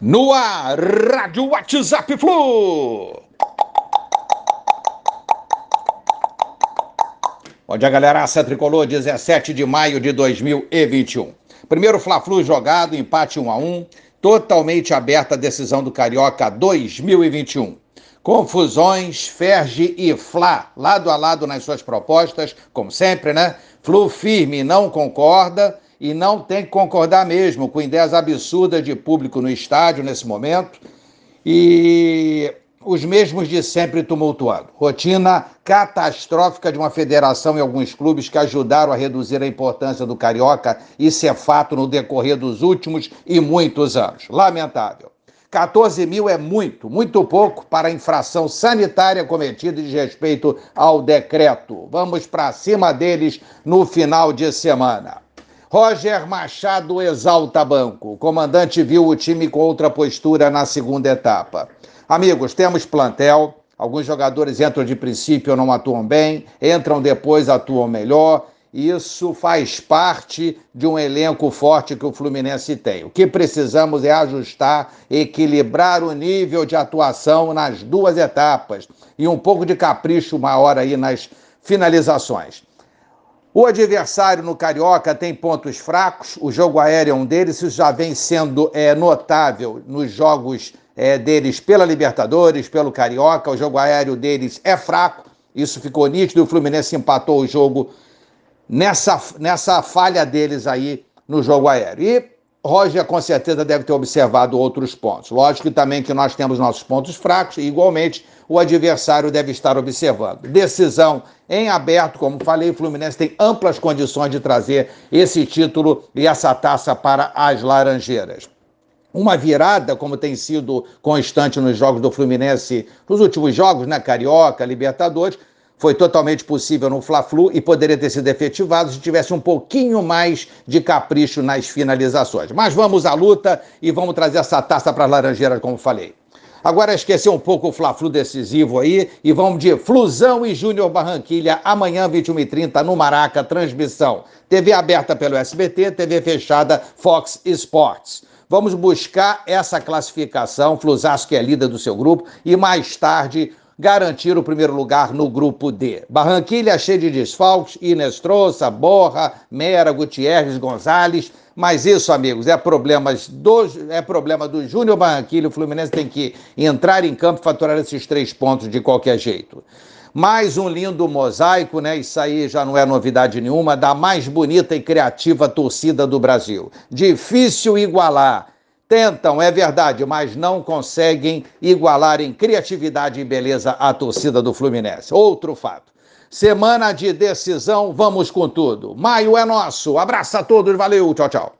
No ar, Rádio WhatsApp Flu. Bom dia, galera. Aça Tricolor, 17 de maio de 2021. Primeiro Fla-Flu jogado, empate 1 a 1 totalmente aberta a decisão do Carioca 2021. Confusões, Ferge e Fla, lado a lado nas suas propostas, como sempre, né? Flu firme não concorda e não tem que concordar mesmo com ideias absurdas de público no estádio nesse momento e os mesmos de sempre tumultuando. Rotina catastrófica de uma federação e alguns clubes que ajudaram a reduzir a importância do carioca, isso é fato no decorrer dos últimos e muitos anos. Lamentável. 14 mil é muito, muito pouco para a infração sanitária cometida de respeito ao decreto. Vamos para cima deles no final de semana. Roger Machado exalta banco. O comandante viu o time com outra postura na segunda etapa. Amigos, temos plantel. Alguns jogadores entram de princípio não atuam bem, entram depois atuam melhor. Isso faz parte de um elenco forte que o Fluminense tem. O que precisamos é ajustar, equilibrar o nível de atuação nas duas etapas e um pouco de capricho maior aí nas finalizações. O adversário no Carioca tem pontos fracos, o jogo aéreo é um deles, isso já vem sendo é, notável nos jogos é, deles pela Libertadores, pelo Carioca, o jogo aéreo deles é fraco, isso ficou nítido, o Fluminense empatou o jogo nessa, nessa falha deles aí no jogo aéreo. E Roger com certeza deve ter observado outros pontos. Lógico também que nós temos nossos pontos fracos e igualmente o adversário deve estar observando. Decisão em aberto, como falei, o Fluminense tem amplas condições de trazer esse título e essa taça para as Laranjeiras. Uma virada, como tem sido constante nos jogos do Fluminense, nos últimos jogos, né? Carioca, Libertadores, foi totalmente possível no Fla-Flu e poderia ter sido efetivado se tivesse um pouquinho mais de capricho nas finalizações. Mas vamos à luta e vamos trazer essa taça para as Laranjeiras, como falei. Agora esquecer um pouco o Fla-Flu decisivo aí e vamos de Flusão e Júnior Barranquilha amanhã 21h30 no Maraca, transmissão. TV aberta pelo SBT, TV fechada Fox Sports. Vamos buscar essa classificação, Flusaço que é líder do seu grupo e mais tarde garantir o primeiro lugar no grupo D. Barranquilha cheia de desfalques, Inestrosa, Borra, Mera, Gutierrez, Gonzalez, mas isso, amigos, é problema do, é problema do Júnior Barranquilha, o Fluminense tem que entrar em campo e faturar esses três pontos de qualquer jeito. Mais um lindo mosaico, né? Isso aí já não é novidade nenhuma, da mais bonita e criativa torcida do Brasil. Difícil igualar Tentam, é verdade, mas não conseguem igualar em criatividade e beleza a torcida do Fluminense. Outro fato. Semana de decisão, vamos com tudo. Maio é nosso. Abraço a todos, valeu, tchau, tchau.